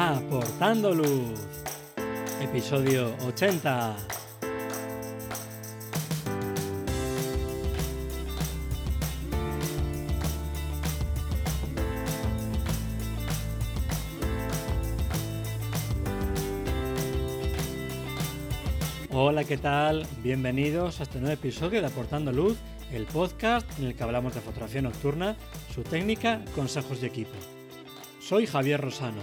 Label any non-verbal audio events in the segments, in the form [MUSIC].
Aportando Luz, episodio 80. Hola, ¿qué tal? Bienvenidos a este nuevo episodio de Aportando Luz, el podcast en el que hablamos de fotografía nocturna, su técnica, consejos de equipo. Soy Javier Rosano,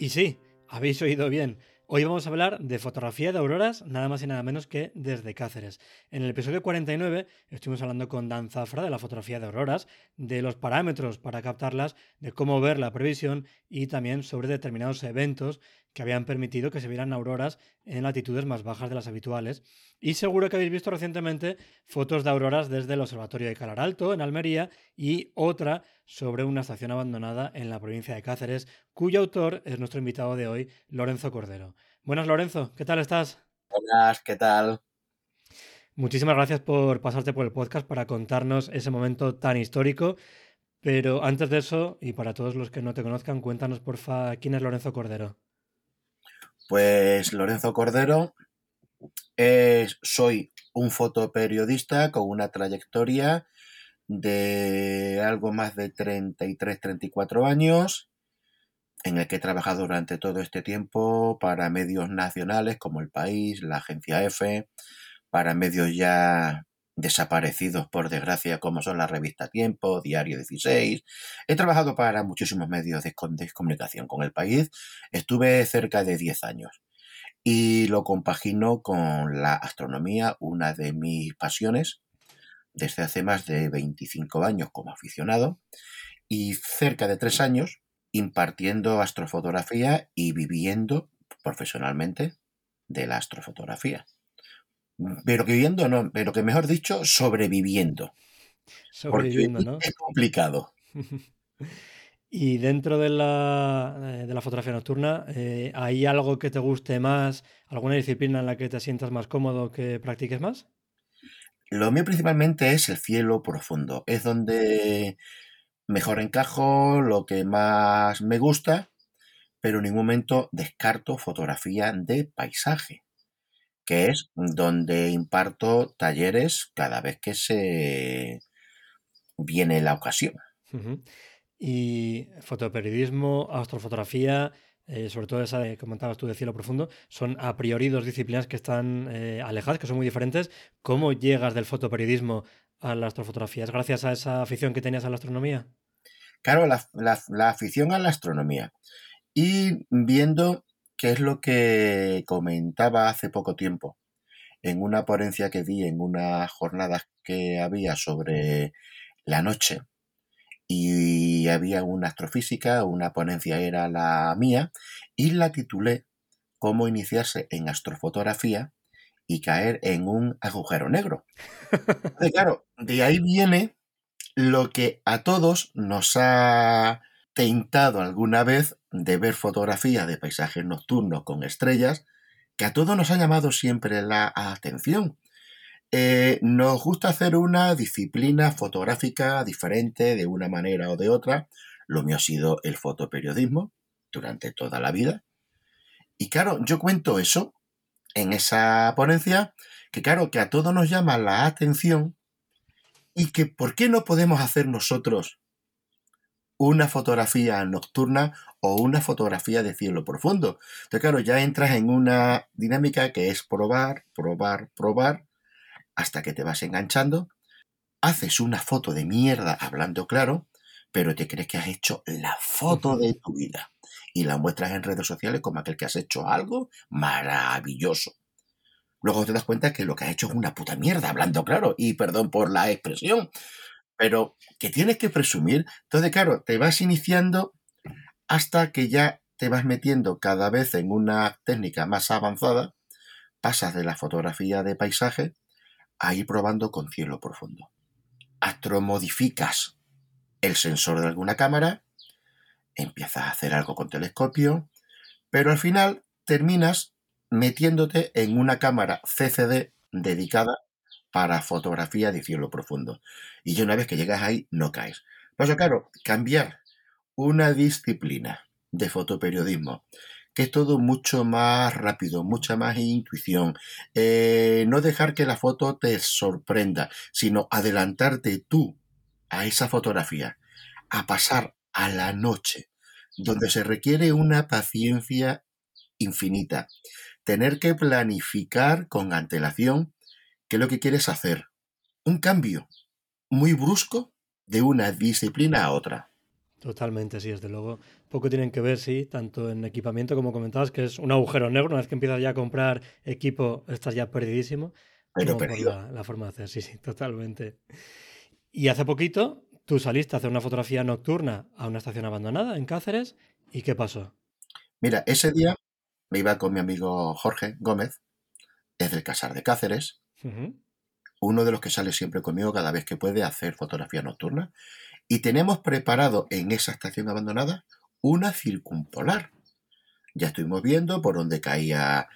Y sí, habéis oído bien. Hoy vamos a hablar de fotografía de auroras, nada más y nada menos que desde Cáceres. En el episodio 49 estuvimos hablando con Dan Zafra de la fotografía de auroras, de los parámetros para captarlas, de cómo ver la previsión y también sobre determinados eventos que habían permitido que se vieran auroras en latitudes más bajas de las habituales. Y seguro que habéis visto recientemente fotos de auroras desde el Observatorio de Calar Alto, en Almería, y otra sobre una estación abandonada en la provincia de Cáceres, cuyo autor es nuestro invitado de hoy, Lorenzo Cordero. Buenas, Lorenzo, ¿qué tal estás? Buenas, ¿qué tal? Muchísimas gracias por pasarte por el podcast para contarnos ese momento tan histórico. Pero antes de eso, y para todos los que no te conozcan, cuéntanos, porfa, quién es Lorenzo Cordero. Pues Lorenzo Cordero, soy un fotoperiodista con una trayectoria de algo más de 33, 34 años, en el que he trabajado durante todo este tiempo para medios nacionales como El País, la Agencia F, para medios ya desaparecidos por desgracia como son la revista Tiempo, Diario 16. He trabajado para muchísimos medios de, comunicación con el país. Estuve cerca de 10 años y lo compagino con la astronomía, una de mis pasiones, desde hace más de 25 años como aficionado y cerca de 3 años impartiendo astrofotografía y viviendo profesionalmente de la astrofotografía pero que viviendo no, pero que mejor dicho, sobreviviendo. Sobreviviendo, ¿no? Es complicado. [LAUGHS] y dentro de la, eh, de la fotografía nocturna, eh, ¿hay algo que te guste más? ¿Alguna disciplina en la que te sientas más cómodo, que practiques más? Lo mío principalmente es el cielo profundo. Es donde mejor encajo, lo que más me gusta, pero en ningún momento descarto fotografía de paisaje que es donde imparto talleres cada vez que se viene la ocasión. Y fotoperiodismo, astrofotografía, eh, sobre todo esa que comentabas tú de cielo profundo, son a priori dos disciplinas que están eh, alejadas, que son muy diferentes. ¿Cómo llegas del fotoperiodismo a la astrofotografía? ¿Es gracias a esa afición que tenías a la astronomía? Claro, la afición a la astronomía. Y viendo que es lo que comentaba hace poco tiempo en una ponencia que di en unas jornadas que había sobre la noche y había una astrofísica, una ponencia era la mía y la titulé Cómo iniciarse en astrofotografía y caer en un agujero negro. [LAUGHS] claro, de ahí viene lo que a todos nos ha tentado alguna vez de ver fotografías de paisajes nocturnos con estrellas, que a todos nos ha llamado siempre la atención. Eh, nos gusta hacer una disciplina fotográfica diferente de una manera o de otra. Lo mío ha sido el fotoperiodismo durante toda la vida. Y claro, yo cuento eso en esa ponencia, que claro, que a todos nos llama la atención y que ¿por qué no podemos hacer nosotros una fotografía nocturna o una fotografía de cielo profundo. Entonces, claro, ya entras en una dinámica que es probar, probar, probar, hasta que te vas enganchando. Haces una foto de mierda hablando claro, pero te crees que has hecho la foto de tu vida. Y la muestras en redes sociales como aquel que has hecho algo maravilloso. Luego te das cuenta que lo que has hecho es una puta mierda, hablando claro, y perdón por la expresión, pero que tienes que presumir. Entonces, claro, te vas iniciando hasta que ya te vas metiendo cada vez en una técnica más avanzada, pasas de la fotografía de paisaje a ir probando con cielo profundo. Astromodificas el sensor de alguna cámara, empiezas a hacer algo con telescopio, pero al final terminas metiéndote en una cámara CCD dedicada para fotografía de cielo profundo. Y ya una vez que llegas ahí, no caes. Pues claro, cambiar una disciplina de fotoperiodismo, que es todo mucho más rápido, mucha más intuición, eh, no dejar que la foto te sorprenda, sino adelantarte tú a esa fotografía, a pasar a la noche, donde se requiere una paciencia infinita, tener que planificar con antelación qué es lo que quieres hacer. Un cambio muy brusco de una disciplina a otra. Totalmente, sí, desde luego. Poco tienen que ver, sí, tanto en equipamiento como comentabas, que es un agujero negro. Una vez que empiezas ya a comprar equipo, estás ya perdidísimo. Pero por la, la, forma de hacer, sí, sí, totalmente. Y hace poquito tú saliste a hacer una fotografía nocturna a una estación abandonada en Cáceres. ¿Y qué pasó? Mira, ese día me iba con mi amigo Jorge Gómez, es del Casar de Cáceres, uno de los que sale siempre conmigo cada vez que puede hacer fotografía nocturna, y tenemos preparado en esa estación abandonada una circumpolar. Ya estuvimos viendo por dónde caía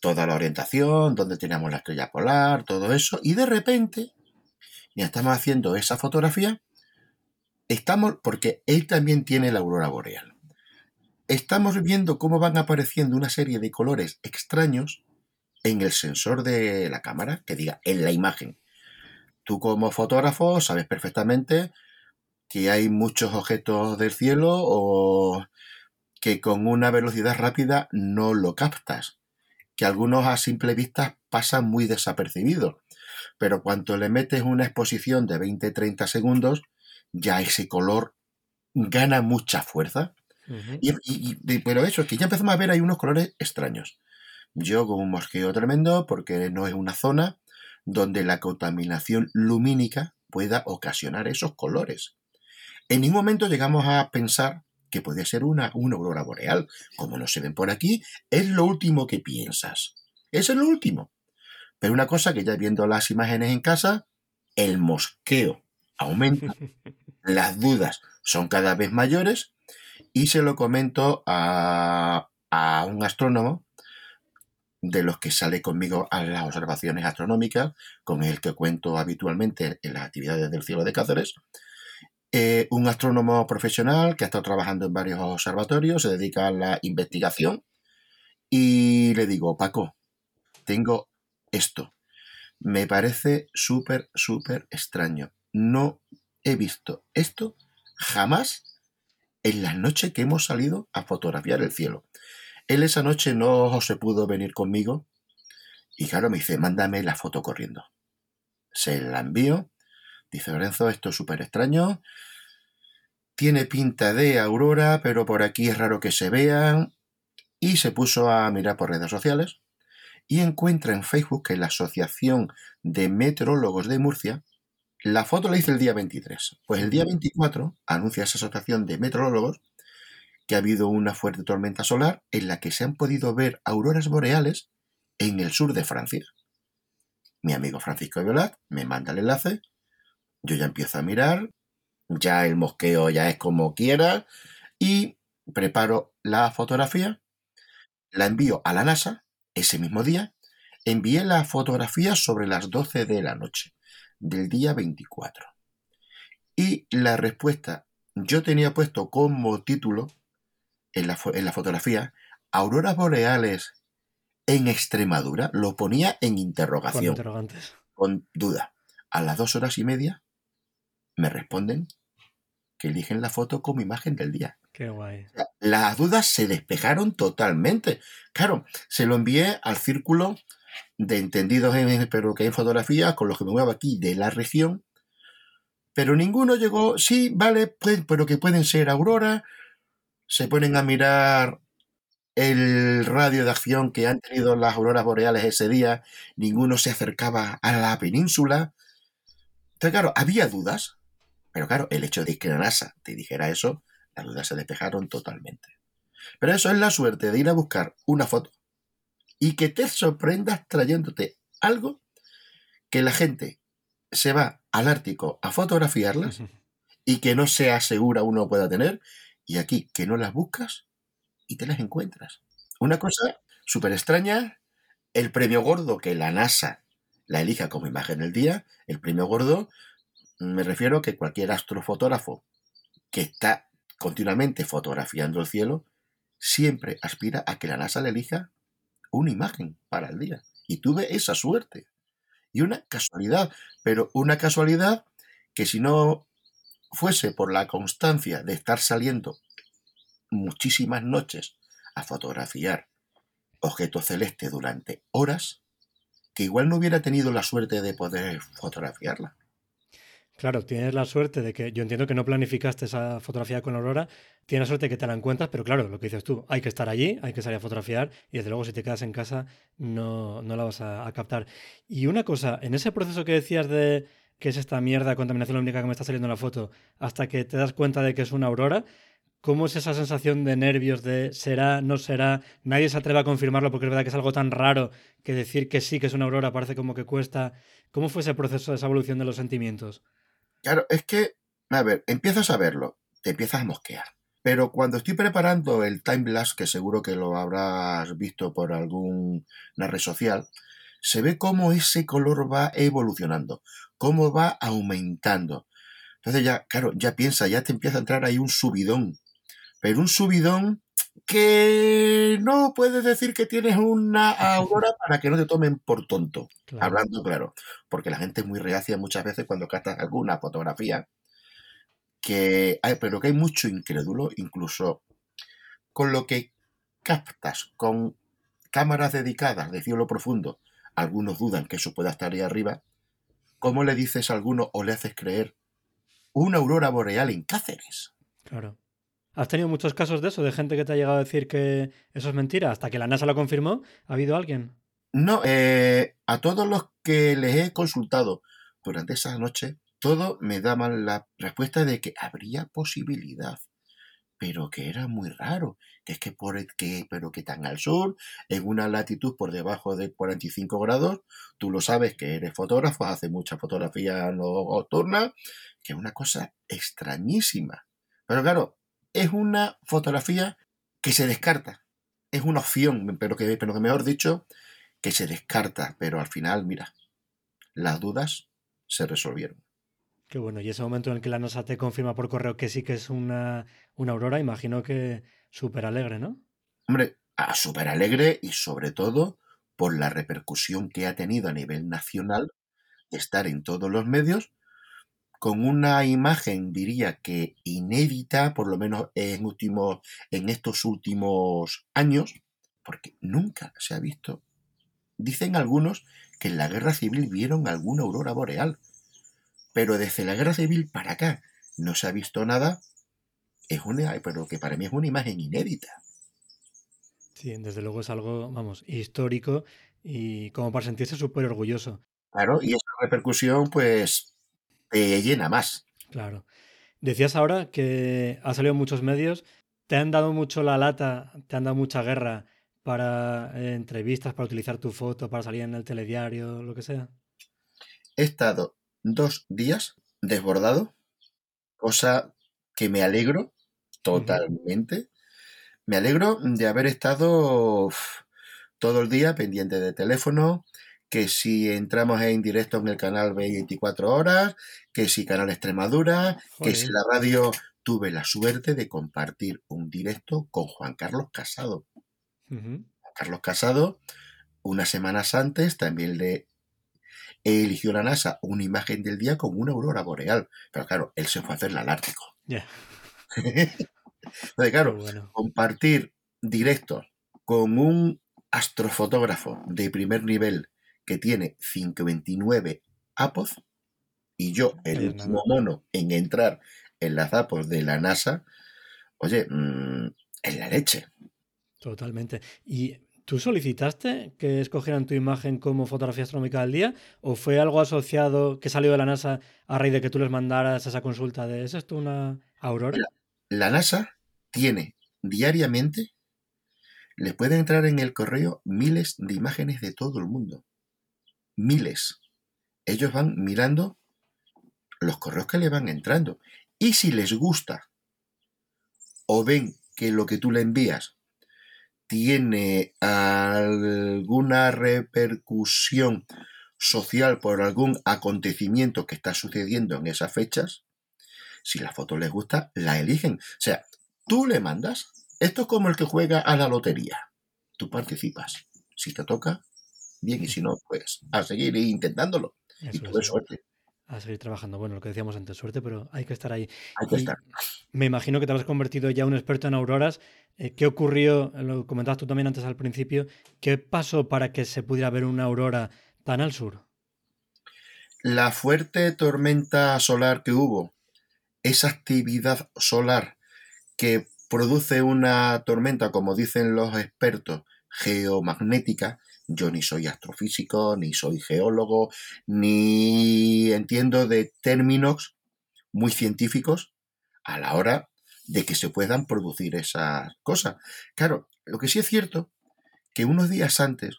toda la orientación, dónde teníamos la estrella polar, todo eso, y de repente, ya estamos haciendo esa fotografía, estamos, porque él también tiene la aurora boreal. Estamos viendo cómo van apareciendo una serie de colores extraños en el sensor de la cámara, que diga en la imagen. Tú como fotógrafo sabes perfectamente que hay muchos objetos del cielo o que con una velocidad rápida no lo captas, que algunos a simple vista pasan muy desapercibidos, pero cuando le metes una exposición de 20-30 segundos, ya ese color gana mucha fuerza y, pero eso, es que ya empezamos a ver hay unos colores extraños. Yo con un mosqueo tremendo porque no es una zona donde la contaminación lumínica pueda ocasionar esos colores. En ningún momento llegamos a pensar que puede ser una, una aurora boreal. Como no se ven por aquí, es lo último que piensas. Eso es lo último. Pero una cosa que ya viendo las imágenes en casa, el mosqueo aumenta, [LAUGHS] las dudas son cada vez mayores y se lo comento a, un astrónomo de los que sale conmigo a las observaciones astronómicas, con el que cuento habitualmente en las actividades del cielo de Cáceres. Eh, un astrónomo profesional que ha estado trabajando en varios observatorios, se dedica a la investigación. Y le digo, Paco, tengo esto. Me parece súper, súper extraño. No he visto esto jamás en la noche que hemos salido a fotografiar el cielo. Él esa noche no se pudo venir conmigo y claro, me dice, mándame la foto corriendo. Se la envío. Dice Lorenzo, esto es súper extraño. Tiene pinta de aurora, pero por aquí es raro que se vean. Y se puso a mirar por redes sociales y encuentra en Facebook que la Asociación de Meteorólogos de Murcia la foto la hice el día 23. Pues el día 24 anuncia esa asociación de meteorólogos que ha habido una fuerte tormenta solar en la que se han podido ver auroras boreales en el sur de Francia. Mi amigo Francisco Violat me manda el enlace, yo ya empiezo a mirar, ya el mosqueo ya es como quiera y preparo la fotografía, la envío a la NASA ese mismo día, envié la fotografía sobre las 12 de la noche del día 24. Y la respuesta, yo tenía puesto como título en la, en la fotografía, Auroras Boreales en Extremadura, lo ponía en interrogación. Con, duda. A las dos horas y media me responden que eligen la foto como imagen del día. Qué guay. Las dudas se despejaron totalmente. Claro, se lo envié al círculo de entendidos en, pero que hay fotografías con los que me muevo aquí de la región, pero ninguno llegó, sí, vale, pues, pero que pueden ser aurora, se ponen a mirar el radio de acción que han tenido las auroras boreales ese día, ninguno se acercaba a la península. Entonces, claro, había dudas, Pero claro, el hecho de que la NASA te dijera eso, las dudas se despejaron totalmente. Pero eso es la suerte de ir a buscar una foto y que te sorprendas trayéndote algo que la gente se va al Ártico a fotografiarlas y que no sea segura uno pueda tener, y aquí que no las buscas y te las encuentras. Una cosa súper extraña, el premio gordo que la NASA la elija como imagen del día, el premio gordo, me refiero a que cualquier astrofotógrafo que está continuamente fotografiando el cielo, siempre aspira a que la NASA le elija una imagen para el día. Y tuve esa suerte. Y una casualidad, pero una casualidad que si no fuese por la constancia de estar saliendo muchísimas noches a fotografiar objetos celestes durante horas, que igual no hubiera tenido la suerte de poder fotografiarla. Claro, tienes la suerte de que yo entiendo que no planificaste esa fotografía con Aurora, tienes la suerte de que te la encuentras, pero claro, lo que dices tú, hay que estar allí, hay que salir a fotografiar y desde luego si te quedas en casa no, no la vas a, a captar. Y una cosa, en ese proceso que decías de que es esta mierda de contaminación lumínica que me está saliendo en la foto, hasta que te das cuenta de que es una aurora, ¿Cómo es esa sensación de nervios, de será, no será? Nadie se atreve a confirmarlo porque es verdad que es algo tan raro que decir que sí, que es una aurora, parece como que cuesta. ¿Cómo fue ese proceso, esa evolución de los sentimientos? Claro, es que, a ver, empiezas a verlo, te empiezas a mosquear. Pero cuando estoy preparando el timelapse, que seguro que lo habrás visto por alguna red social, se ve cómo ese color va evolucionando, cómo va aumentando. Entonces ya, claro, ya piensa, ya te empieza a entrar ahí un subidón pero un subidón que no puedes decir que tienes una aurora [LAUGHS] para que no te tomen por tonto. Hablando claro, porque la gente es muy reacia muchas veces cuando captas alguna fotografía, que hay, pero que hay mucho incrédulo, incluso con lo que captas con cámaras dedicadas de cielo profundo, algunos dudan que eso pueda estar ahí arriba, ¿cómo le dices a alguno o le haces creer una aurora boreal en Cáceres? Claro. ¿Has tenido muchos casos de eso, de gente que te ha llegado a decir que eso es mentira? Hasta que la NASA lo confirmó, ¿ha habido alguien? No, eh, a todos los que les he consultado durante esa noche, todos me daban la respuesta de que habría posibilidad, pero que era muy raro, que es que por que, pero que tan al sur, en una latitud por debajo de 45 grados, tú lo sabes que eres fotógrafo, hace mucha fotografía nocturna, que es una cosa extrañísima. Pero claro, es una fotografía que se descarta. Es una opción, pero que, pero que mejor dicho, que se descarta. Pero al final, mira, las dudas se resolvieron. Qué bueno. Y ese momento en el que la NASA te confirma por correo que sí que es una, una aurora, imagino que súper alegre, ¿no? Hombre, súper alegre y sobre todo por la repercusión que ha tenido a nivel nacional estar en todos los medios con una imagen, diría que inédita, por lo menos en, en estos últimos años, porque nunca se ha visto. Dicen algunos que en la guerra civil vieron alguna aurora boreal, pero desde la guerra civil para acá no se ha visto nada, es una, pero que para mí es una imagen inédita. Sí, desde luego es algo, vamos, histórico y como para sentirse súper orgulloso. Claro, y esa repercusión, pues, te llena más. Claro. Decías ahora que ha salido en muchos medios. ¿Te han dado mucho la lata, te han dado mucha guerra para eh, entrevistas, para utilizar tu foto, para salir en el telediario, lo que sea? He estado dos días desbordado, cosa que me alegro totalmente. Me alegro de haber estado todo el día pendiente de teléfono, que si entramos en directo en el canal 24 horas, que si Canal Extremadura, que si la radio tuve la suerte de compartir un directo con Juan Carlos Casado. Juan Carlos Casado, unas semanas antes, también le eligió la NASA una imagen del día con una aurora boreal. Pero claro, él se fue a hacerla al Ártico. Entonces, claro, compartir directo con un astrofotógrafo de primer nivel que tiene 529 APOS y yo, el último mono en entrar en las APOS de la NASA, oye, mm, en la leche. Totalmente. Y ¿Tú solicitaste que escogieran tu imagen como fotografía astronómica del día? ¿O fue algo asociado que salió de la NASA a raíz de que tú les mandaras esa consulta de ¿es esto una aurora? La, NASA tiene diariamente, les puede entrar en el correo miles de imágenes de todo el mundo. Miles. Ellos van mirando los correos que le van entrando. Y si les gusta o ven que lo que tú le envías tiene alguna repercusión social por algún acontecimiento que está sucediendo en esas fechas, si la foto les gusta, la eligen. O sea, tú le mandas, esto es como el que juega a la lotería. Tú participas. Si te toca, bien, y si no, pues a seguir intentándolo. y tuve suerte a seguir trabajando. Bueno, lo que decíamos antes, suerte, pero hay que estar ahí. Hay que estar. Me imagino que te has convertido ya un experto en auroras. Eh, ¿Qué ocurrió? Lo comentabas tú también antes al principio. ¿Qué pasó para que se pudiera ver una aurora tan al sur? La fuerte tormenta solar que hubo, esa actividad solar que produce una tormenta, como dicen los expertos, geomagnética, yo ni soy astrofísico, ni soy geólogo, ni entiendo de términos muy científicos a la hora de que se puedan producir esas cosas. Claro, lo que sí es cierto, que unos días antes,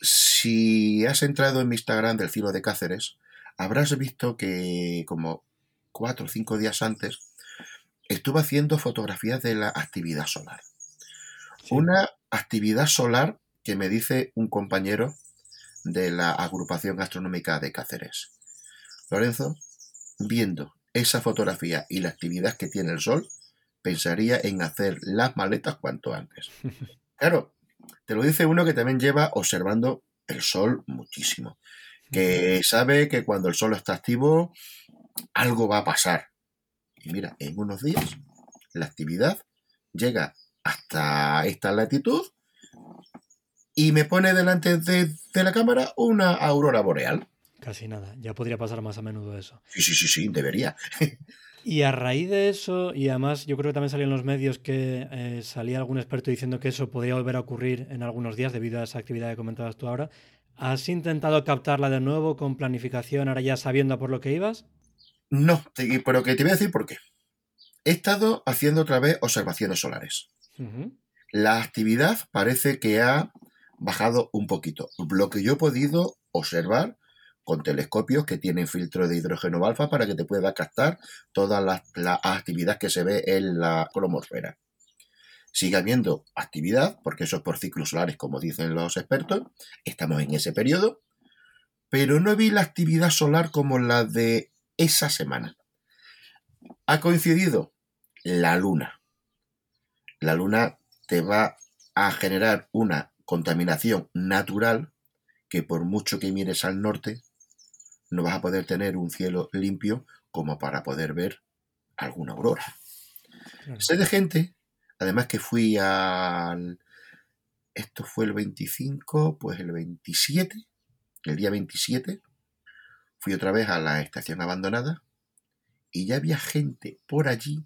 si has entrado en mi Instagram del cielo de Cáceres, habrás visto que como cuatro o cinco días antes estuve haciendo fotografías de la actividad solar. Una actividad solar que me dice un compañero de la agrupación astronómica de Cáceres. Lorenzo, viendo esa fotografía y la actividad que tiene el Sol, pensaría en hacer las maletas cuanto antes. [LAUGHS] Claro, te lo dice uno que también lleva observando el Sol muchísimo, que sabe que cuando el Sol está activo, algo va a pasar. Y mira, en unos días la actividad llega hasta esta latitud y me pone delante de, la cámara una aurora boreal. Casi nada, ya podría pasar más a menudo eso. Sí, sí, sí, sí, debería. [LAUGHS] Y a raíz de eso, y además yo creo que también salió en los medios que eh, salía algún experto diciendo que eso podría volver a ocurrir en algunos días debido a esa actividad que comentabas tú ahora, ¿has intentado captarla de nuevo con planificación, ahora ya sabiendo por lo que ibas? No, pero que te voy a decir por qué. He estado haciendo otra vez observaciones solares. La actividad parece que ha bajado un poquito. Lo que yo he podido observar con telescopios que tienen filtro de hidrógeno alfa para que te pueda captar toda la, actividad que se ve en la cromosfera. Sigue habiendo actividad, porque eso es por ciclos solares, como dicen los expertos. Estamos en ese periodo. Pero no vi la actividad solar como la de esa semana. Ha coincidido la luna. La luna te va a generar una contaminación natural que por mucho que mires al norte, no vas a poder tener un cielo limpio como para poder ver alguna aurora. Sé de gente, además que fui al... Esto fue el 25, pues el 27, el día 27, fui otra vez a la estación abandonada y ya había gente por allí.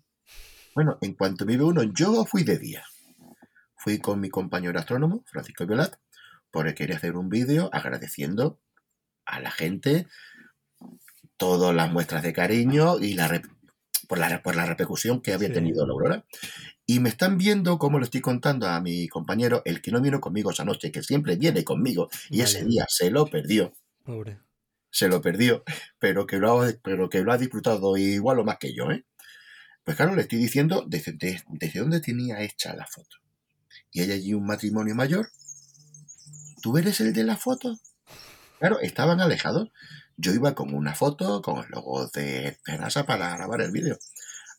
Bueno, en cuanto me ve uno, yo fui de día fui con mi compañero astrónomo, Francisco Violat, porque quería hacer un vídeo agradeciendo a la gente todas las muestras de cariño y la por, la, por la repercusión que había tenido la aurora. Y me están viendo cómo le estoy contando a mi compañero, el que no vino conmigo esa noche, que siempre viene conmigo, y ese día se lo perdió. Pobre. Se lo perdió, [LAUGHS] pero que lo ha, pero que lo ha disfrutado igual o más que yo, ¿eh? Pues claro, le estoy diciendo desde, desde dónde tenía hecha la foto y hay allí un matrimonio mayor, ¿tú eres el de la foto? Claro, estaban alejados. Yo iba con una foto, con el logo de Penasa para grabar el vídeo.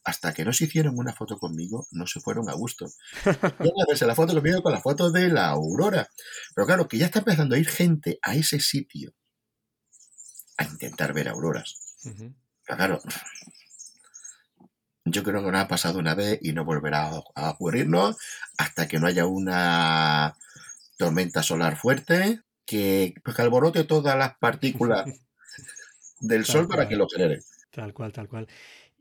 Hasta que no se hicieron una foto conmigo, no se fueron a gusto. [LAUGHS] Y a verse la foto conmigo con la foto de la aurora. Pero claro, que ya está empezando a ir gente a ese sitio a intentar ver auroras. Pero claro, yo creo que nos ha pasado una vez y no volverá a ocurrirnos hasta que no haya una tormenta solar fuerte que, pues, alborote todas las partículas [LAUGHS] del Sol para que lo genere. Tal cual, tal cual.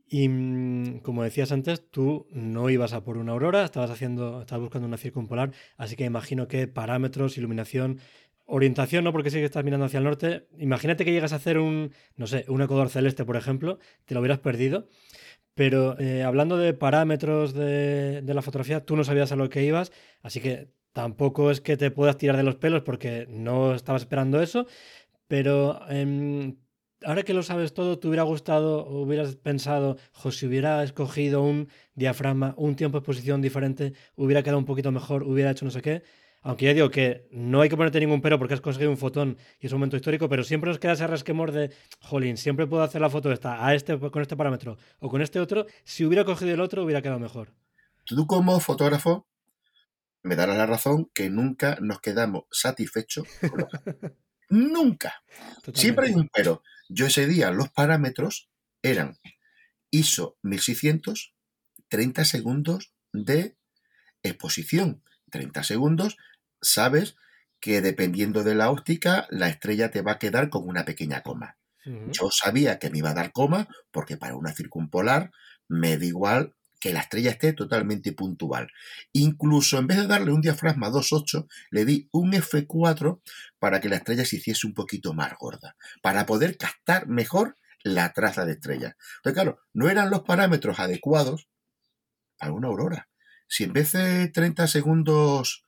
Y mm, como decías antes, tú no ibas a por una aurora, estabas haciendo, estabas buscando una circumpolar, así que imagino que parámetros, iluminación, orientación, no porque sí que estás mirando hacia el norte. Imagínate que llegas a hacer un, no sé, un ecuador celeste, por ejemplo, te lo hubieras perdido. Pero eh, hablando de parámetros de, la fotografía, tú no sabías a lo que ibas, así que tampoco es que te puedas tirar de los pelos porque no estabas esperando eso. Pero em, ahora que lo sabes todo, ¿te hubiera gustado hubieras pensado, jo, si hubiera escogido un diafragma, un tiempo de exposición diferente, hubiera quedado un poquito mejor, hubiera hecho no sé qué? Aunque ya digo que no hay que ponerte ningún pero porque has conseguido un fotón y es un momento histórico, pero siempre nos queda ese resquemor de, jolín, siempre puedo hacer la foto esta a este con este parámetro o con este otro. Si hubiera cogido el otro, hubiera quedado mejor. Tú como fotógrafo me darás la razón que nunca nos quedamos satisfechos con [LAUGHS] Nunca. Siempre hay un pero. Yo ese día los parámetros eran ISO 1600, 30 segundos de exposición. 30 segundos, sabes que dependiendo de la óptica, la estrella te va a quedar con una pequeña coma. Yo sabía que me iba a dar coma porque para una circumpolar me da igual que la estrella esté totalmente puntual. Incluso en vez de darle un diafragma 2.8, le di un F4 para que la estrella se hiciese un poquito más gorda, para poder captar mejor la traza de estrella. Entonces, claro, no eran los parámetros adecuados para una aurora. Si en vez de 30 segundos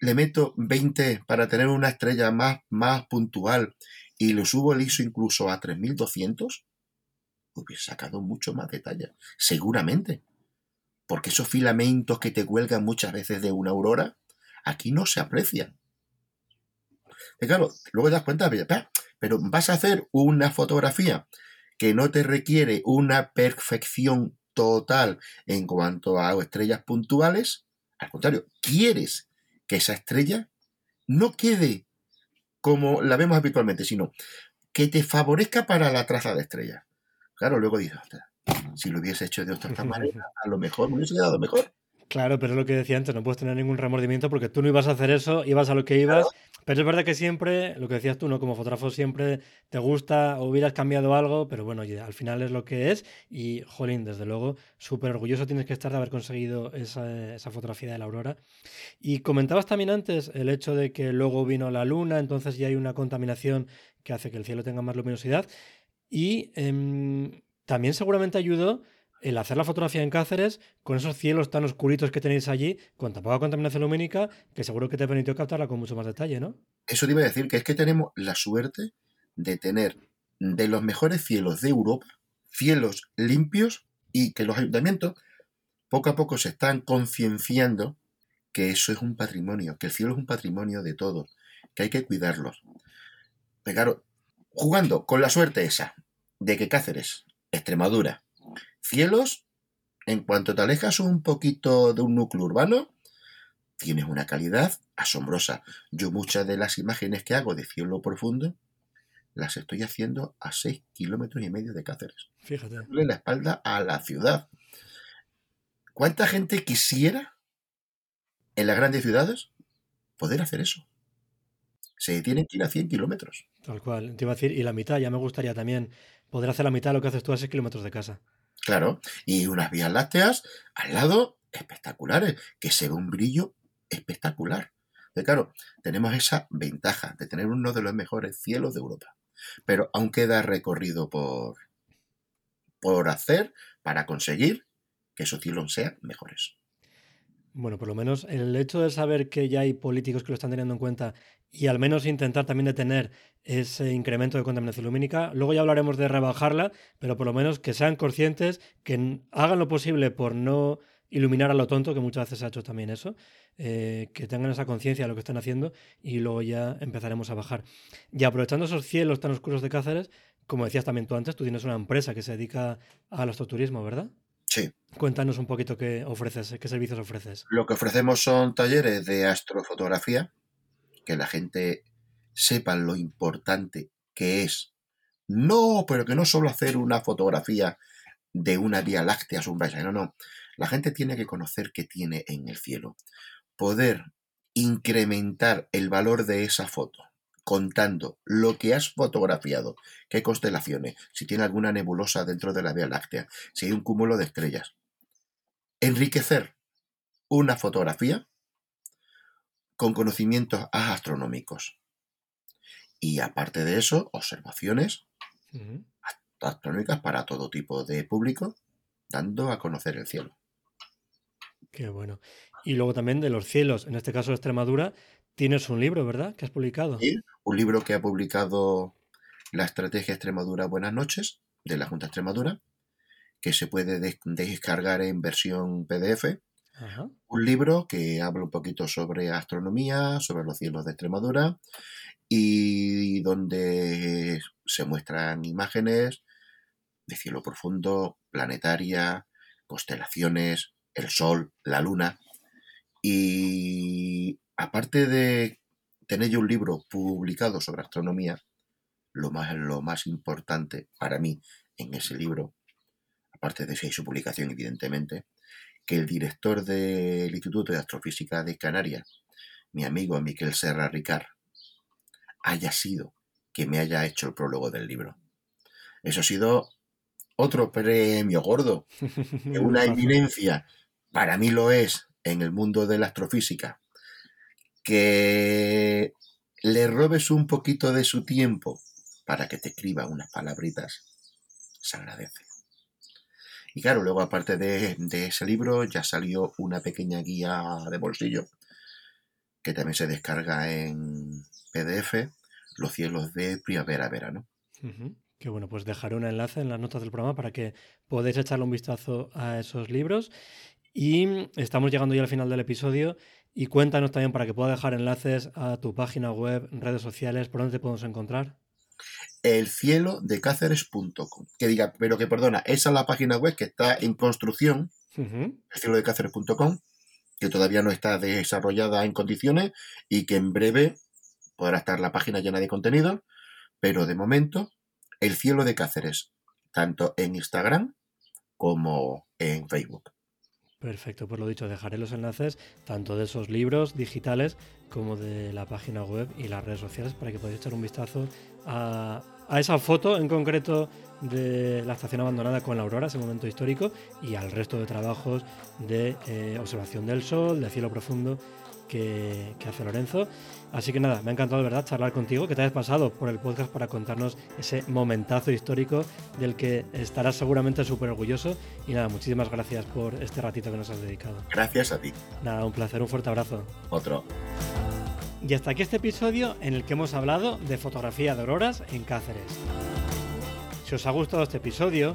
le meto 20 para tener una estrella más, más puntual y lo subo el ISO incluso a 3200, hubiese sacado mucho más detalle. Seguramente porque esos filamentos que te cuelgan muchas veces de una aurora, aquí no se aprecian. Claro, luego te das cuenta, pero vas a hacer una fotografía que no te requiere una perfección total en cuanto a estrellas puntuales, al contrario, quieres que esa estrella no quede como la vemos habitualmente, sino que te favorezca para la traza de estrella. Claro, luego dices, si lo hubiese hecho de otra manera, [LAUGHS] a lo mejor me hubiese quedado mejor. Claro, pero es lo que decía antes, no puedes tener ningún remordimiento porque tú no ibas a hacer eso, ibas a lo que ibas. Pero es verdad que siempre, lo que decías tú, ¿no? Como fotógrafo siempre te gusta o hubieras cambiado algo, pero bueno, al final es lo que es. Y, jolín, desde luego, súper orgulloso tienes que estar de haber conseguido esa, esa, fotografía de la aurora. Y comentabas también antes el hecho de que luego vino la luna, entonces ya hay una contaminación que hace que el cielo tenga más luminosidad. Y em, también seguramente ayudó el hacer la fotografía en Cáceres con esos cielos tan oscuritos que tenéis allí, con tan poca contaminación lumínica, que seguro que te permitió captarla con mucho más detalle, ¿no? Eso te iba a decir, que es que tenemos la suerte de tener de los mejores cielos de Europa, cielos limpios y que los ayuntamientos poco a poco se están concienciando que eso es un patrimonio, que el cielo es un patrimonio de todos, que hay que cuidarlos. Pero claro, jugando con la suerte esa de que Cáceres Extremadura. Cielos, en cuanto te alejas un poquito de un núcleo urbano, tienes una calidad asombrosa. Yo muchas de las imágenes que hago de cielo profundo las estoy haciendo a 6 kilómetros y medio de Cáceres. Fíjate. la espalda a la ciudad. ¿Cuánta gente quisiera en las grandes ciudades poder hacer eso? Se tienen que ir a 100 kilómetros. Tal cual. Te iba a decir, y la mitad, ya me gustaría también poder hacer la mitad de lo que haces tú a 6 kilómetros de casa. Claro, y unas vías lácteas al lado espectaculares, que se ve un brillo espectacular. De claro, tenemos esa ventaja de tener uno de los mejores cielos de Europa. Pero aún queda recorrido por, por hacer para conseguir que esos cielos sean mejores. Bueno, por lo menos el hecho de saber que ya hay políticos que lo están teniendo en cuenta y al menos intentar también detener ese incremento de contaminación lumínica. Luego ya hablaremos de rebajarla, pero por lo menos que sean conscientes, que hagan lo posible por no iluminar a lo tonto, que muchas veces se ha hecho también eso, eh, que tengan esa conciencia de lo que están haciendo y luego ya empezaremos a bajar. Y aprovechando esos cielos tan oscuros de Cáceres, como decías también tú antes, tú tienes una empresa que se dedica al astroturismo, ¿verdad? Sí. Cuéntanos un poquito qué ofreces, qué servicios ofreces. Lo que ofrecemos son talleres de astrofotografía, que la gente sepa lo importante que es. No, pero que no solo hacer una fotografía de una vía láctea, sunrise, no, no. La gente tiene que conocer qué tiene en el cielo. Poder incrementar el valor de esa foto contando lo que has fotografiado, qué constelaciones, si tiene alguna nebulosa dentro de la Vía Láctea, si hay un cúmulo de estrellas. Enriquecer una fotografía con conocimientos astronómicos. Y aparte de eso, observaciones astronómicas para todo tipo de público, dando a conocer el cielo. Qué bueno. Y luego también de los cielos, en este caso de Extremadura, tienes un libro, ¿verdad? Que has publicado. Sí, un libro que ha publicado la Estrategia Extremadura Buenas noches, de la Junta Extremadura, que se puede descargar en versión PDF. Un libro que habla un poquito sobre astronomía, sobre los cielos de Extremadura y donde se muestran imágenes de cielo profundo, planetaria, constelaciones, el Sol, la Luna. Y aparte de tener yo un libro publicado sobre astronomía, lo más, lo más importante para mí en ese libro, aparte de su publicación evidentemente, que el director del Instituto de Astrofísica de Canarias, mi amigo Miquel Serra Ricard, haya sido que me haya hecho el prólogo del libro. Eso ha sido otro premio gordo, [LAUGHS] una eminencia, para mí lo es en el mundo de la astrofísica, que le robes un poquito de su tiempo para que te escriba unas palabritas, se agradece. Y claro, luego aparte de, ese libro ya salió una pequeña guía de bolsillo que también se descarga en PDF, Los cielos de primavera-verano. Que bueno, pues dejaré un enlace en las notas del programa para que podáis echarle un vistazo a esos libros. Y estamos llegando ya al final del episodio. Y cuéntanos también para que pueda dejar enlaces a tu página web, redes sociales, por dónde te podemos encontrar el cielo de Cáceres.com. Que diga, pero que perdona, esa es la página web que está en construcción, el cielo de Cáceres.com, que todavía no está desarrollada en condiciones y que en breve podrá estar la página llena de contenido, pero de momento, el cielo de Cáceres, tanto en Instagram como en Facebook. Perfecto, pues lo dicho, dejaré los enlaces tanto de esos libros digitales como de la página web y las redes sociales para que podáis echar un vistazo a, esa foto en concreto de la estación abandonada con la aurora, ese momento histórico, y al resto de trabajos de eh, observación del sol, de cielo profundo que, hace Lorenzo. Así que nada, me ha encantado de verdad charlar contigo, que te hayas pasado por el podcast para contarnos ese momentazo histórico del que estarás seguramente súper orgulloso. Y nada, muchísimas gracias por este ratito que nos has dedicado. Gracias a ti. Nada, un placer, un fuerte abrazo. Otro. Y hasta aquí este episodio en el que hemos hablado de fotografía de auroras en Cáceres. Si os ha gustado este episodio,